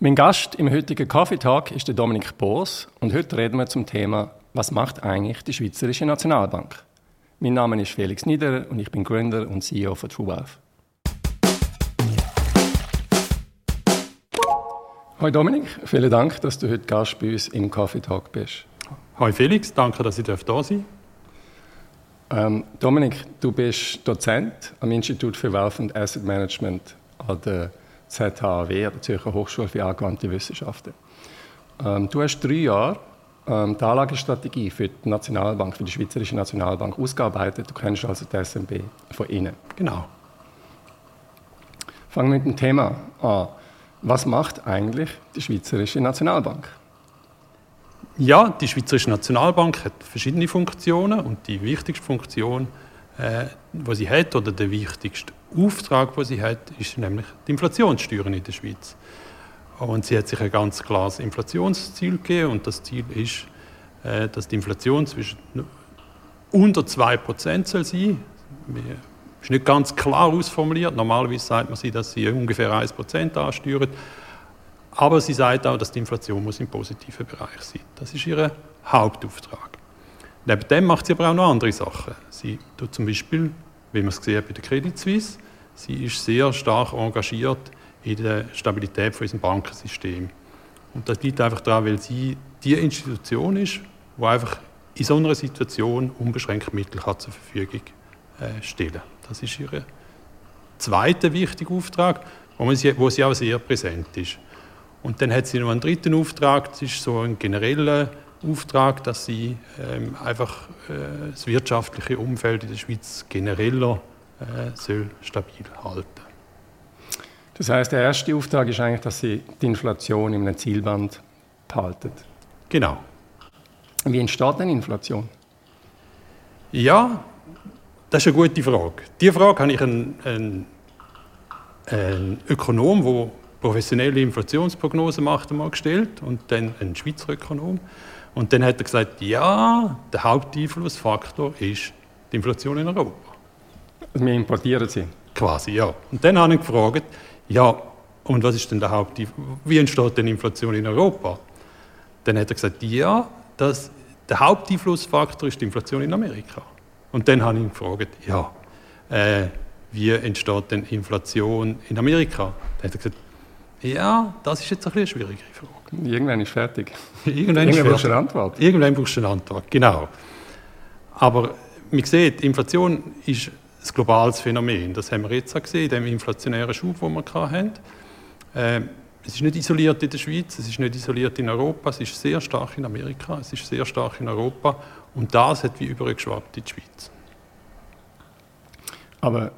Mein Gast im heutigen Coffee Talk ist der Dominik Boos und heute reden wir zum Thema Was macht eigentlich die Schweizerische Nationalbank? Mein Name ist Felix Niederer und ich bin Gründer und CEO von TrueWealth. Hallo Dominik, vielen Dank, dass du heute Gast bei uns im Coffee Talk bist. Hallo Felix, danke, dass ich da sein ähm, Dominik, du bist Dozent am Institut für Wealth and Asset Management an der ZHAW, der Zürcher Hochschule für angewandte Wissenschaften. Ähm, du hast drei Jahre ähm, die Anlagestrategie für die Nationalbank, für die Schweizerische Nationalbank ausgearbeitet. Du kennst also die SMB von innen. Genau. Fangen wir mit dem Thema an. Was macht eigentlich die Schweizerische Nationalbank? Ja, die Schweizerische Nationalbank hat verschiedene Funktionen und die wichtigste Funktion, äh, die sie hat, oder der wichtigste Auftrag, den sie hat, ist nämlich die Inflationssteuern in der Schweiz. Und sie hat sich ein ganz klares Inflationsziel gegeben und das Ziel ist, äh, dass die Inflation zwischen unter 2% soll sein. Das ist nicht ganz klar ausformuliert. Normalerweise sagt man sie, dass sie ungefähr 1% ansteuert. Aber sie sagt auch, dass die Inflation muss im positiven Bereich sein. Das ist ihr Hauptauftrag. Neben dem macht sie aber auch noch andere Sachen. Sie tut zum Beispiel wie man es hat bei der Credit Suisse. Sie ist sehr stark engagiert in der Stabilität von unserem Bankensystem. Und das liegt einfach daran, weil sie die Institution ist, die einfach in so einer Situation unbeschränkt Mittel kann zur Verfügung äh, stellen. Das ist ihr zweiter wichtiger Auftrag, wo, sie, wo sie auch sehr präsent ist. Und dann hat sie noch einen dritten Auftrag, das ist so ein genereller Auftrag, dass sie ähm, einfach äh, das wirtschaftliche Umfeld in der Schweiz genereller äh, soll stabil halten. Das heißt, der erste Auftrag ist eigentlich, dass sie die Inflation in einem Zielband behalten. Genau. Wie entsteht denn Inflation? Ja, das ist eine gute Frage. Diese Frage habe ich einen, einen, einen Ökonom, der professionelle Inflationsprognosen macht, einmal gestellt und dann einen Schweizer Ökonom. Und dann hat er gesagt, ja, der Haupteinflussfaktor ist die Inflation in Europa. Also wir importieren sie? Quasi, ja. Und dann habe ich gefragt, ja, und was ist denn der Haupteinfluss, wie entsteht denn Inflation in Europa? Dann hat er gesagt, ja, das, der Haupteinflussfaktor ist die Inflation in Amerika. Und dann habe ich ihn gefragt, ja, äh, wie entsteht denn Inflation in Amerika? Dann hat er gesagt, ja, das ist jetzt ein eine schwierige Frage. Irgendwann ist fertig. Irgendwann, Irgendwann brauchst du eine Antwort. Irgendwann brauchst du eine Antwort, genau. Aber man sieht, Inflation ist ein globales Phänomen. Das haben wir jetzt auch gesehen, in dem inflationären Schub, den wir hatten. Äh, es ist nicht isoliert in der Schweiz, es ist nicht isoliert in Europa, es ist sehr stark in Amerika, es ist sehr stark in Europa und das hat wie übergeschwappt in die Schweiz. Aber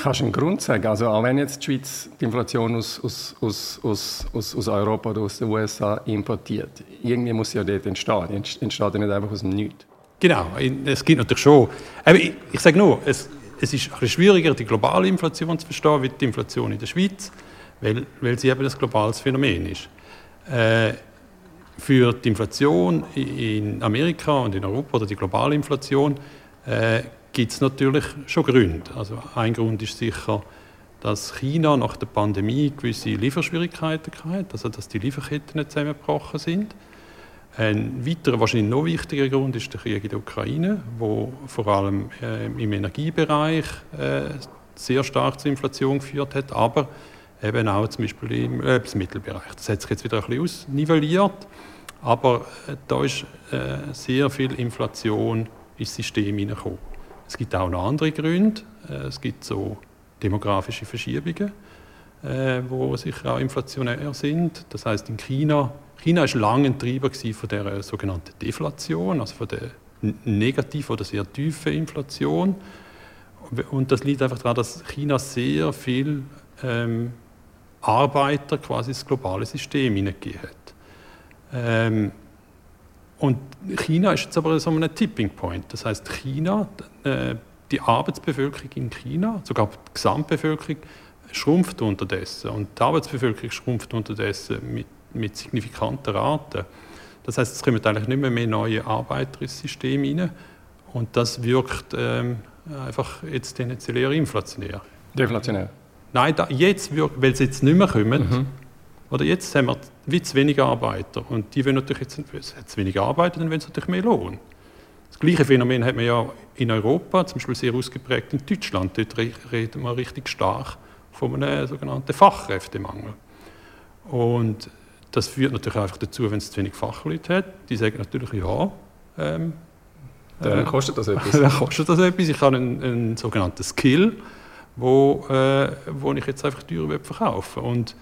Kannst du einen Grund sagen? Also auch wenn jetzt die Schweiz die Inflation aus, aus, aus, aus, aus, aus Europa oder aus den USA importiert, irgendwie muss sie ja dort entstehen. Die entsteht ja nicht einfach aus dem Nichts. Genau, es gibt natürlich schon. Aber ich, ich sage nur, es, es ist ein schwieriger, die globale Inflation zu verstehen, wie die Inflation in der Schweiz, weil, weil sie eben ein globales Phänomen ist. Äh, für die Inflation in Amerika und in Europa oder die globale Inflation äh, gibt es natürlich schon Gründe. Also ein Grund ist sicher, dass China nach der Pandemie gewisse Lieferschwierigkeiten hatte, also dass die Lieferketten nicht zusammengebrochen sind. Ein weiterer, wahrscheinlich noch wichtiger Grund ist der Krieg in der Ukraine, wo vor allem äh, im Energiebereich äh, sehr stark zur Inflation geführt hat, aber eben auch zum Beispiel im Lebensmittelbereich. Das hat sich jetzt wieder ein bisschen ausnivelliert, aber äh, da ist äh, sehr viel Inflation ins System hineingekommen. Es gibt auch noch andere Gründe. Äh, es gibt so demografische Verschiebungen, äh, wo sicher auch inflationär sind. Das heißt in China, China ist lange ein Treiber von der sogenannten Deflation, also von der negativen oder sehr tiefen Inflation. Und das liegt einfach daran, dass China sehr viel ähm, Arbeiter quasi ins globale System hineingegeben hat. Ähm, und China ist jetzt aber so ein Tipping Point. Das heißt, China, äh, die Arbeitsbevölkerung in China, sogar die Gesamtbevölkerung, schrumpft unterdessen. Und die Arbeitsbevölkerung schrumpft unterdessen mit, mit signifikanten Raten. Das heißt, es kommen eigentlich nicht mehr, mehr neue Arbeiter ins System hinein. Und das wirkt ähm, einfach jetzt tendenziell eher inflationär. Deflationär? Nein, da, jetzt wirkt, weil sie jetzt nicht mehr kommen, mhm. Oder jetzt haben wir wie zu wenig Arbeiter und die wollen natürlich jetzt, zu wenig Arbeiter, dann wollen sie natürlich mehr Lohn. Das gleiche Phänomen hat man ja in Europa, zum Beispiel sehr ausgeprägt in Deutschland. Dort reden wir richtig stark von einem sogenannten Fachkräftemangel. Und das führt natürlich einfach dazu, wenn es zu wenig Fachleute hat. Die sagen natürlich, ja, ähm, dann äh, kostet das etwas. dann kostet das etwas. Ich habe einen, einen sogenannten Skill, wo, äh, wo ich jetzt einfach teurer verkaufen Und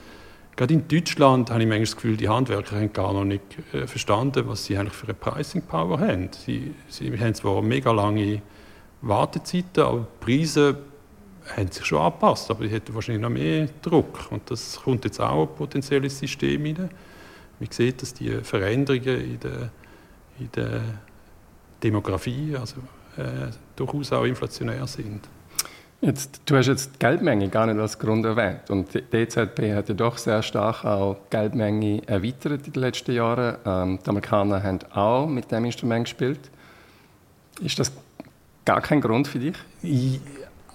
gerade in Deutschland habe ich manchmal das Gefühl, die Handwerker haben gar noch nicht äh, verstanden, was sie eigentlich für eine Pricing Power haben. Sie, sie haben zwar mega lange Wartezeiten, aber die Preise haben sich schon angepasst, aber die hätten wahrscheinlich noch mehr Druck. Und das kommt jetzt auch potenziell ins System hinein. Man sieht, dass die Veränderungen in der, in der Demografie also, äh, durchaus auch inflationär sind. Jetzt, du hast jetzt die Geldmenge gar nicht als Grund erwähnt. Und die EZB hat ja doch sehr stark auch die Geldmenge erweitert in den letzten Jahren. Ähm, die Amerikaner haben auch mit dem Instrument gespielt. Ist das gar kein Grund für dich? Ich,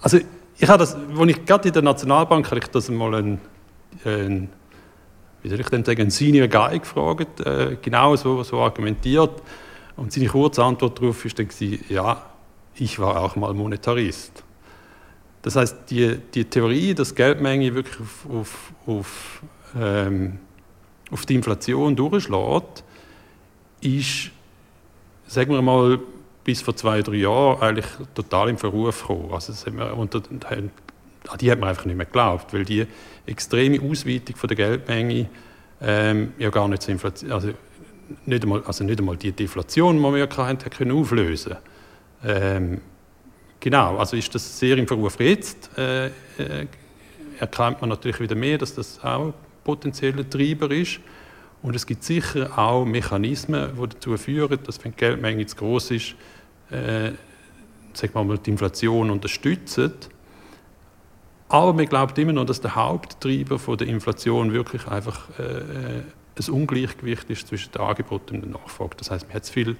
also ich habe das, als ich gerade in der Nationalbank habe ich das mal ein, ein wie soll ich denn sagen, ein Senior Guy gefragt, äh, genau so, so argumentiert. Und seine kurze Antwort darauf war dann, ja, ich war auch mal Monetarist. Das heißt, die, die Theorie, dass Geldmenge wirklich auf, auf, auf, ähm, auf die Inflation durchschlägt, ist, sagen wir mal, bis vor zwei, drei Jahren eigentlich total im Verruf gekommen. Also das wir unter, an die hat man einfach nicht mehr geglaubt, weil die extreme Ausweitung von der Geldmenge ähm, ja gar nicht Inflation, also nicht einmal, also nicht einmal die Deflation, die wir ja hatten, können auflösen. Ähm, Genau, also ist das sehr im Verruf jetzt. Äh, äh, erkennt man natürlich wieder mehr, dass das auch potenzieller Treiber ist. Und es gibt sicher auch Mechanismen, die dazu führen, dass wenn die Geldmenge zu groß ist, äh, sagen wir mal, die Inflation unterstützen. Aber man glaubt immer noch, dass der Haupttreiber von der Inflation wirklich einfach äh, äh ein Ungleichgewicht ist zwischen dem Angebot und der Nachfrage. Das heißt, man hat zu viel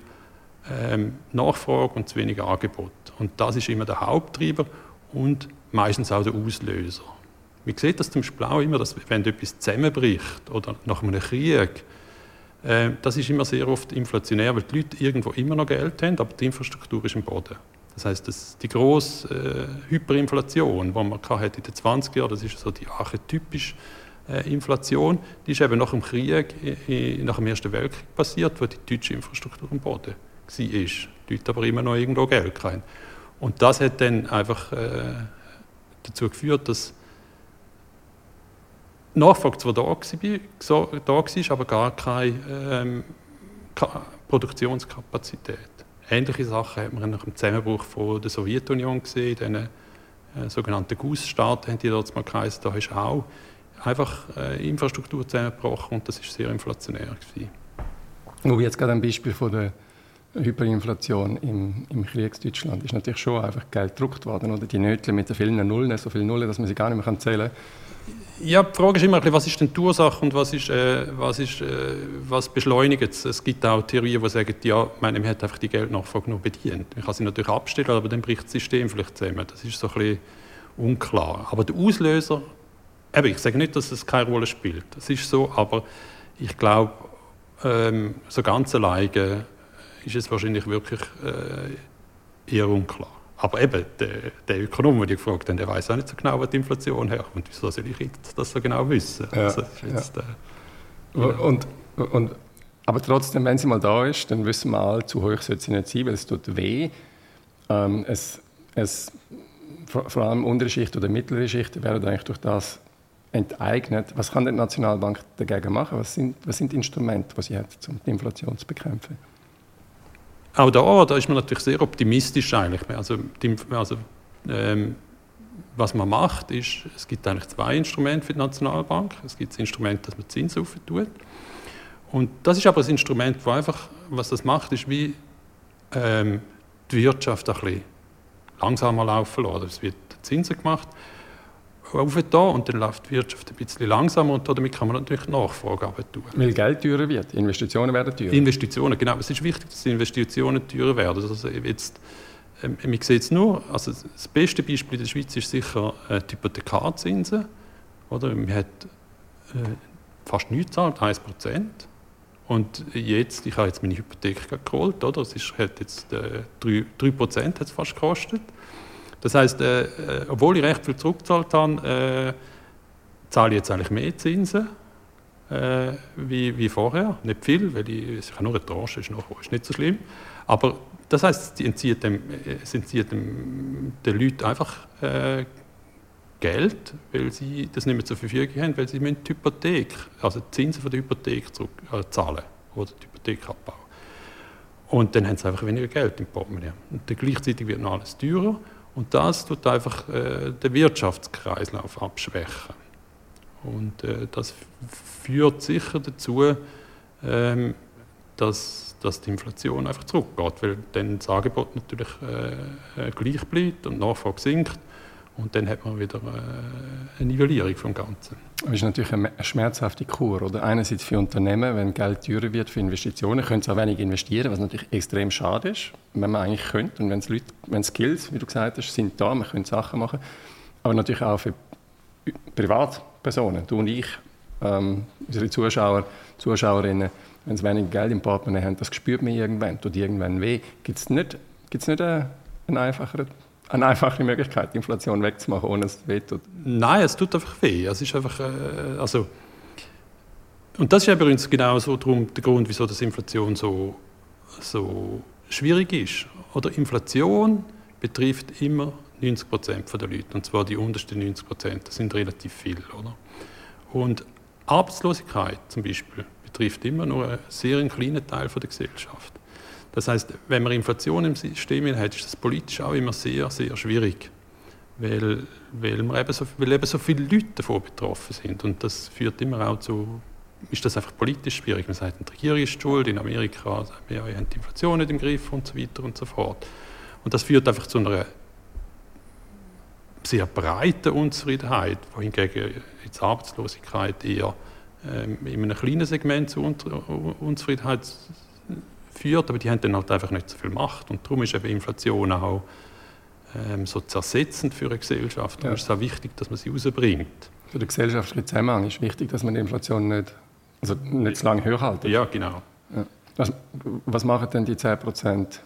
ähm, Nachfrage und zu wenig Angebot. Und das ist immer der Haupttreiber und meistens auch der Auslöser. Man sieht das zum Beispiel auch immer, dass wenn etwas zusammenbricht oder nach einem Krieg, äh, das ist immer sehr oft inflationär, weil die Leute irgendwo immer noch Geld haben, aber die Infrastruktur ist im Boden. Das heißt, dass die grosse äh, Hyperinflation, die man in den 20er Jahren, das ist so die archetypische äh, Inflation, die ist eben nach dem Krieg, äh, nach dem Ersten Weltkrieg passiert, wo die deutsche Infrastruktur im Boden war. Die Leute aber immer noch irgendwo Geld hatten. Und das hat dann einfach äh, dazu geführt, dass die Nachfrage zwar da war, da war aber gar keine ähm, Produktionskapazität. Ähnliche Sachen hat man nach dem Zusammenbruch von der Sowjetunion gesehen, den äh, sogenannten Gussstaaten haben die dort mal geheißen, da ist auch einfach äh, Infrastruktur zusammengebrochen und das ist sehr inflationär gewesen. Wo jetzt gerade ein Beispiel von der Hyperinflation im, im Kriegsdeutschland ist natürlich schon einfach Geld gedruckt worden. Oder die Nötchen mit den vielen Nullen, so viele Nullen, dass man sie gar nicht mehr zählen kann. Ja, die Frage ist immer, was ist denn die Ursache und was, ist, äh, was, ist, äh, was beschleunigt es? Es gibt auch Theorien, die sagen, ja, man hat einfach die Geldnachfrage nur bedient. Man kann sie natürlich abstellen, aber dann bricht das System vielleicht zusammen. Das ist so ein bisschen unklar. Aber der Auslöser, eben, ich sage nicht, dass es keine Rolle spielt. Das ist so, aber ich glaube, ähm, so ganz alleine ist es wahrscheinlich wirklich äh, eher unklar. Aber eben, der, der Ökonom, den ich gefragt habe, der weiß auch nicht so genau, wo die Inflation herkommt. Wieso soll ich das so genau wissen? Ja, also, jetzt, ja. äh, und, und, aber trotzdem, wenn sie mal da ist, dann wissen wir alle, zu hoch sollte sie nicht sein, weil es tut weh. Ähm, es, es, vor, vor allem untere Schicht oder mittlere Schicht werden eigentlich durch das enteignet. Was kann die Nationalbank dagegen machen? Was sind, was sind Instrumente, die sie hat, um die Inflation zu bekämpfen? Auch da, da ist man natürlich sehr optimistisch eigentlich. Also, die, also ähm, was man macht, ist, es gibt eigentlich zwei Instrumente für die Nationalbank. Es gibt das Instrument, dass man Zins tut. Und das ist aber ein Instrument, wo einfach, was das macht, ist wie ähm, die Wirtschaft ein bisschen langsamer laufen lassen. Es wird Zinsen gemacht auf da und dann läuft die Wirtschaft ein bisschen langsamer und damit kann man natürlich Nachfrage tun. Weil Geld teurer wird, Investitionen werden teurer. Investitionen, genau. Es ist wichtig, dass Investitionen teurer werden. Also jetzt, ähm, man sieht es nur, also das beste Beispiel in der Schweiz ist sicher äh, die Hypothekarzinsen. Oder? Man hat, äh, fast nichts zahlt, 1 Prozent. Und jetzt, ich habe jetzt meine Hypothek geholt, oder? Es ist, hat jetzt äh, 3, 3 Prozent hat es fast gekostet. Das heißt, äh, äh, obwohl ich recht viel zurückgezahlt habe, äh, zahle ich jetzt eigentlich mehr Zinsen äh, wie, wie vorher. Nicht viel, weil ich, ich nur eine Tranche, ist, noch, ist nicht so schlimm. Aber das heißt, es entzieht, dem, es entzieht dem, den Leuten einfach äh, Geld, weil sie das nicht mehr zur Verfügung haben, weil sie die Hypothek, also die Zinsen von der Hypothek zurück, äh, zahlen oder die Hypothek abbauen. Und dann haben sie einfach weniger Geld im Portemonnaie. Und dann gleichzeitig wird noch alles teurer und das tut einfach äh, den Wirtschaftskreislauf abschwächen. Und äh, das führt sicher dazu, ähm, dass, dass die Inflation einfach zurückgeht, weil dann das Angebot natürlich äh, äh gleich bleibt und die Nachfrage sinkt und dann hat man wieder äh, eine Nivellierung vom Ganzen. Das ist natürlich eine schmerzhafte Kur. Oder? Einerseits für Unternehmen, wenn Geld teurer wird für Investitionen, können sie auch wenig investieren, was natürlich extrem schade ist, wenn man eigentlich könnte. Und wenn es Leute, wenn Skills, wie du gesagt hast, sind da, man könnte Sachen machen. Aber natürlich auch für Privatpersonen, du und ich, ähm, unsere Zuschauer, Zuschauerinnen, wenn sie wenig Geld im Portemonnaie haben, das spürt man irgendwann, tut irgendwann weh. Gibt es nicht, gibt's nicht einen, einen einfacheren eine einfache Möglichkeit, die Inflation wegzumachen, ohne dass es weh tut? Nein, es tut einfach weh. Es ist einfach, äh, also, und das ist übrigens genau so drum der Grund, wieso das Inflation so, so schwierig ist. Oder Inflation betrifft immer 90 Prozent der Leute, und zwar die untersten 90 Prozent. Das sind relativ viele. Oder? Und Arbeitslosigkeit zum Beispiel betrifft immer nur einen sehr kleinen Teil der Gesellschaft. Das heißt, wenn man Inflation im System hat, ist das politisch auch immer sehr, sehr schwierig, weil, weil, man eben so, weil eben so viele Leute davon betroffen sind. Und das führt immer auch zu, ist das einfach politisch schwierig. Man sagt, die Regierung ist schuld, in Amerika ihr habt die Inflation nicht im Griff und so weiter und so fort. Und das führt einfach zu einer sehr breiten Unzufriedenheit, wohingegen jetzt Arbeitslosigkeit eher ähm, in einem kleinen Segment zu Unzufriedenheit führt, aber die haben dann halt einfach nicht so viel Macht. Und darum ist eben Inflation auch ähm, so zersetzend für eine Gesellschaft. Darum ja. ist es auch wichtig, dass man sie rausbringt. Für den gesellschaftlichen Zusammenhang ist wichtig, dass man die Inflation nicht, also nicht zu lange höher hält. Ja, genau. Ja. Was, was machen denn die 10 Prozent,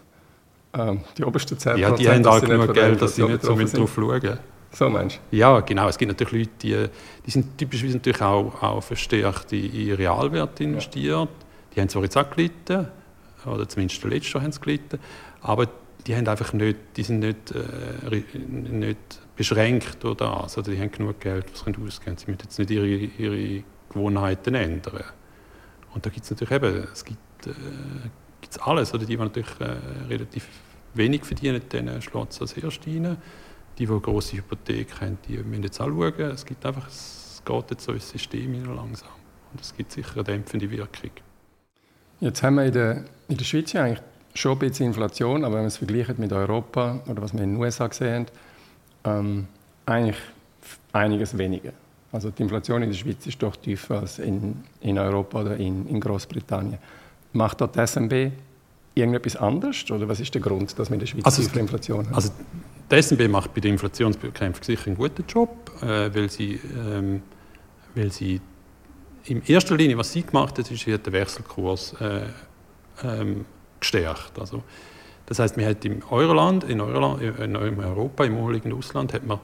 ähm, die obersten 10 Ja, die haben auch genug Geld, dass sie nicht so drauf schauen. So meinst du? Ja, genau. Es gibt natürlich Leute, die, die sind typischerweise natürlich auch, auch verstärkt in Realwert investiert. Ja. Die haben zwar jetzt auch gelitten, oder zumindest der letzte haben sie gelitten, aber die, haben einfach nicht, die sind nicht, äh, nicht beschränkt durch das, also die haben genug Geld, was sie ausgeben Sie müssen jetzt nicht ihre, ihre Gewohnheiten ändern. Und da gibt es natürlich eben, es gibt äh, gibt's alles, oder die, die natürlich äh, relativ wenig verdienen, denen schlägt es als erst rein. Die, die eine grosse Hypothek haben, die müssen jetzt auch schauen. Es gibt einfach, es geht jetzt so ins System langsam. Und es gibt sicher eine dämpfende Wirkung. Jetzt haben wir in der, in der Schweiz ja eigentlich schon ein bisschen Inflation, aber wenn man es vergleicht mit Europa oder was wir in den USA gesehen haben, ähm, eigentlich einiges weniger. Also die Inflation in der Schweiz ist doch tiefer als in, in Europa oder in, in Großbritannien. Macht dort die SMB irgendetwas anders oder was ist der Grund, dass wir in der Schweiz also, tiefe Inflation haben? Also die SMB macht bei der Inflationsbekämpfung sicher einen guten Job, äh, weil, sie, ähm, weil sie in erster Linie, was sie gemacht hat, ist, sie hat den Wechselkurs äh, ähm, gestärkt. Also, das heißt, man hat im Euroland, in, Euroland, in Europa, im umliegenden Ausland, hat man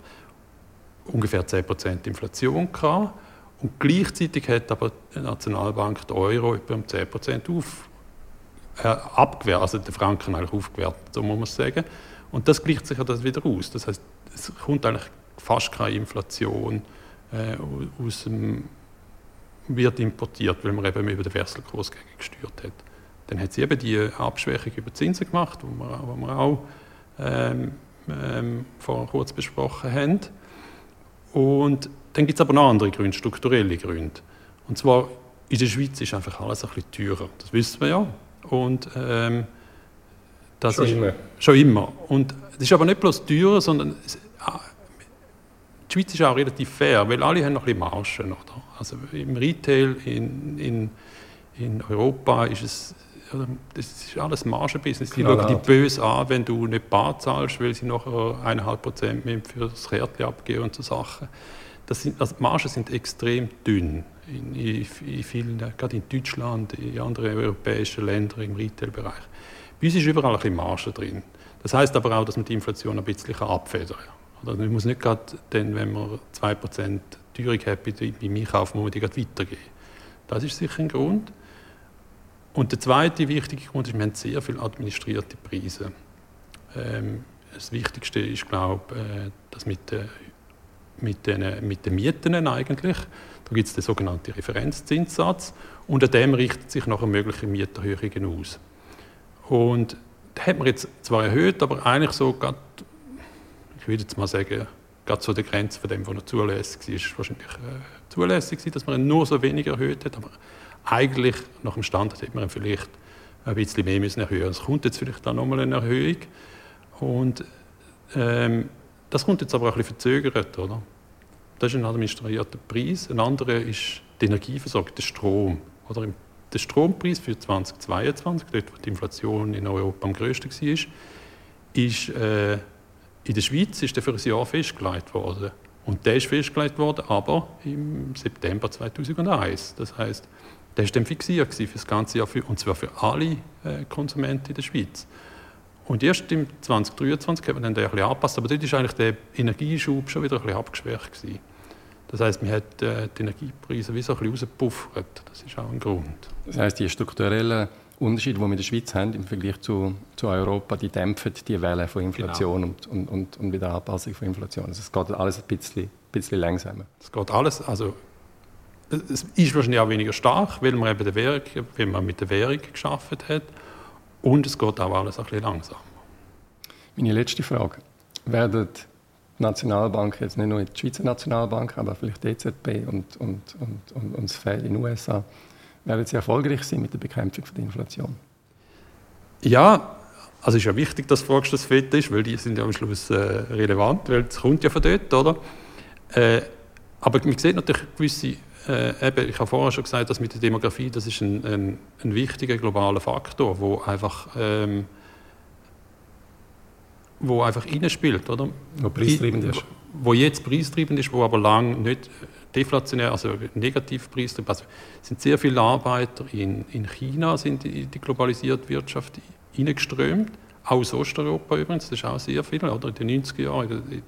ungefähr 10% Inflation gehabt. Und gleichzeitig hat aber die Nationalbank den Euro etwa um 10% auf, äh, abgewertet, also den Franken eigentlich aufgewertet, so muss man sagen. Und das gleicht sich ja das wieder aus. Das heißt, es kommt eigentlich fast keine Inflation äh, aus dem wird importiert, weil man eben über den Wechselkurs gesteuert hat. Dann hat sie eben die Abschwächung über Zinsen gemacht, die wir, die wir auch ähm, ähm, vorher kurz besprochen haben. Und dann gibt es aber noch andere Gründe, strukturelle Gründe. Und zwar in der Schweiz ist einfach alles ein bisschen teurer. Das wissen wir ja. Und ähm, das schon ist immer. schon immer. Und es ist aber nicht bloß teurer, sondern es, die Schweiz ist auch relativ fair, weil alle haben noch ein bisschen Margen. Oder? Also im Retail in, in, in Europa ist es das ist alles Margenbusiness. Die schauen dich böse an, wenn du nicht bar zahlst, weil sie nachher eineinhalb Prozent für das Kärtchen abgeben und so Sachen. das sind, also die Margen sind extrem dünn. In, in, in vielen, gerade in Deutschland, in anderen europäischen Ländern im Retail-Bereich. Bei uns ist überall ein bisschen Marge drin. Das heißt aber auch, dass man die Inflation ein bisschen abfedern kann. Also man muss nicht gerade, dann, wenn man 2% Teuerung hat beim Einkaufen, muss man die gerade weitergeben. Das ist sicher ein Grund. Und der zweite wichtige Grund ist, wir haben sehr viele administrierte Preise. Ähm, das Wichtigste ist, glaube ich, äh, dass mit, mit, den, mit den Mieten eigentlich, da gibt es den sogenannten Referenzzinssatz und an dem richtet sich nachher mögliche Mieterhöhungen aus. Und das hat man jetzt zwar erhöht, aber eigentlich so gerade, ich würde jetzt mal sagen, gerade so der Grenze von dem, was noch zulässig ist, wahrscheinlich äh, zulässig war, dass man ihn nur so wenig erhöht hat, aber eigentlich nach dem Standard hätte man ihn vielleicht ein bisschen mehr müssen erhöhen. Es kommt jetzt vielleicht auch nochmal eine Erhöhung und ähm, das kommt jetzt aber auch ein bisschen verzögert, oder? Das ist ein administrierter Preis. Ein anderer ist die Energieversorgung, der Strom. Oder der Strompreis für 2022, dort wo die Inflation in Europa am größten war, ist äh, in der Schweiz ist der für ein Jahr festgelegt worden. Und der ist festgelegt worden, aber im September 2001. Das heißt, der ist dann fixiert für das ganze Jahr, für, und zwar für alle äh, Konsumenten in der Schweiz. Und erst im 2023 hat man dann den ein angepasst, aber dort ist eigentlich der Energieschub schon wieder ein bisschen abgeschwächt gewesen. Das heißt, man hat äh, die Energiepreise wie so ein bisschen rausgepuffert. Das ist auch ein Grund. Das heißt, die strukturellen Unterschiede, die wir in der Schweiz haben im Vergleich zu, zu Europa, die dämpfen die Welle von Inflation genau. und, und, und, und wieder Anpassung von Inflation. Also es geht alles ein bisschen, bisschen langsamer. Es geht alles, also es ist wahrscheinlich auch weniger stark, weil man eben der Währung, weil man mit der Währung geschaffen hat. Und es geht auch alles ein bisschen langsamer. Meine letzte Frage. Werden die Nationalbank, jetzt nicht nur die Schweizer Nationalbank, aber vielleicht die EZB und, und, und, und, und das Fed in den USA, werden sie erfolgreich sein mit der Bekämpfung der Inflation? Ja, also es ist ja wichtig, dass fragst, das Fed ist, weil die sind ja am Schluss äh, relevant, weil es kommt ja von dort, oder? Äh, aber man sieht natürlich gewisse äh, eben, ich habe vorher schon gesagt, dass mit der Demografie, das ist ein, ein, ein wichtiger globaler Faktor, wo einfach ähm, wo einfach reinspielt, oder? Wo preistreibend ist. Wo jetzt preistreibend ist, wo aber lang nicht deflationär, also negativ preistreibend. Also sind sehr viele Arbeiter in, in China sind in die globalisierte Wirtschaft hineingeströmt, aus Osteuropa übrigens, das ist auch sehr viel, oder in den 90er Jahren.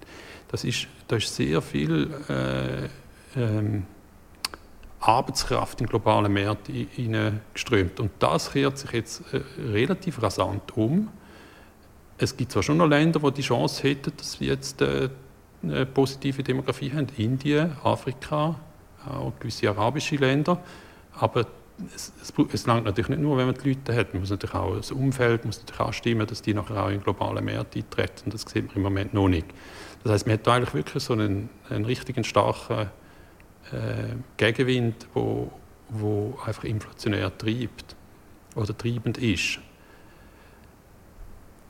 Das ist, da ist sehr viel äh, ähm, Arbeitskraft in globalen Märkte hineingeströmt. Und das kehrt sich jetzt äh, relativ rasant um. Es gibt zwar schon noch Länder, die die Chance hätten, dass sie jetzt äh, eine positive Demografie haben. Indien, Afrika, auch gewisse arabische Länder. Aber es, es, es langt natürlich nicht nur, wenn man die Leute hat. Man muss natürlich auch das Umfeld muss natürlich auch stimmen, dass die nachher auch in globale Märkte eintreten. Das sieht man im Moment noch nicht. Das heißt, man hat da eigentlich wirklich so einen, einen richtigen starken äh, Gegenwind, wo, wo einfach inflationär treibt oder treibend ist.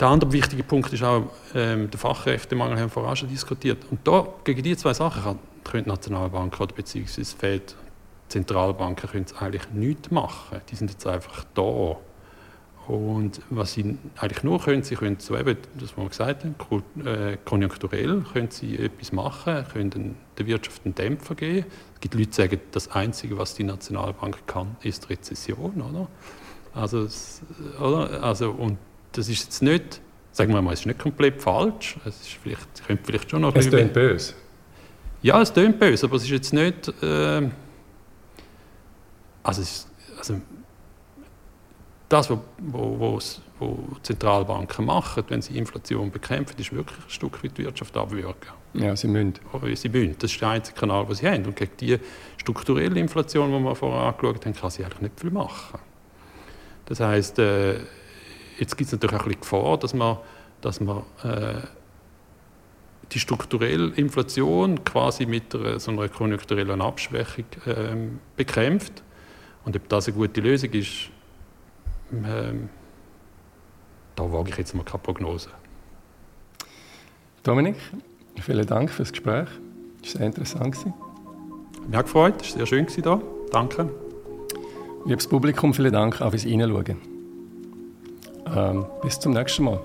Der andere wichtige Punkt ist auch ähm, der Fachkräftemangel, haben wir vorher schon diskutiert. Und da, gegen diese zwei Sachen können die Nationalbanken oder beziehungsweise Fed, Zentralbanken können eigentlich nichts machen. Die sind jetzt einfach da. Und was sie eigentlich nur können, sie können so eben, das wir gesagt haben, äh, konjunkturell können sie etwas machen, können der Wirtschaft einen Dämpfer geben. Es gibt Leute, die sagen, das Einzige, was die Nationalbank kann, ist Rezession, oder? Also, oder? also und das ist jetzt nicht, sagen wir mal, es ist nicht komplett falsch. Es ist vielleicht, könnte vielleicht schon noch... Es tönt böse. Ja, es tönt böse, aber es ist jetzt nicht... Äh, also, ist, also das, was wo, wo, wo Zentralbanken machen, wenn sie Inflation bekämpfen, ist wirklich ein Stück weit die Wirtschaft abwürgen. Ja, sie müssen. Aber sie müssen. Das ist der einzige Kanal, den sie haben. Und gegen die strukturelle Inflation, die wir vorher angeschaut haben, kann sie eigentlich nicht viel machen. Das heisst, äh, jetzt gibt es natürlich auch ein bisschen Gefahr, dass man, dass man äh, die strukturelle Inflation quasi mit einer, so einer konjunkturellen Abschwächung äh, bekämpft. Und ob das eine gute Lösung ist, ähm, da wage ich jetzt mal keine Prognose. Dominik, vielen Dank für das Gespräch. Es war sehr interessant. Mich hat gefreut, es war sehr schön hier. Danke. Liebes Publikum, vielen Dank auch fürs Reinschauen. Ähm, bis zum nächsten Mal.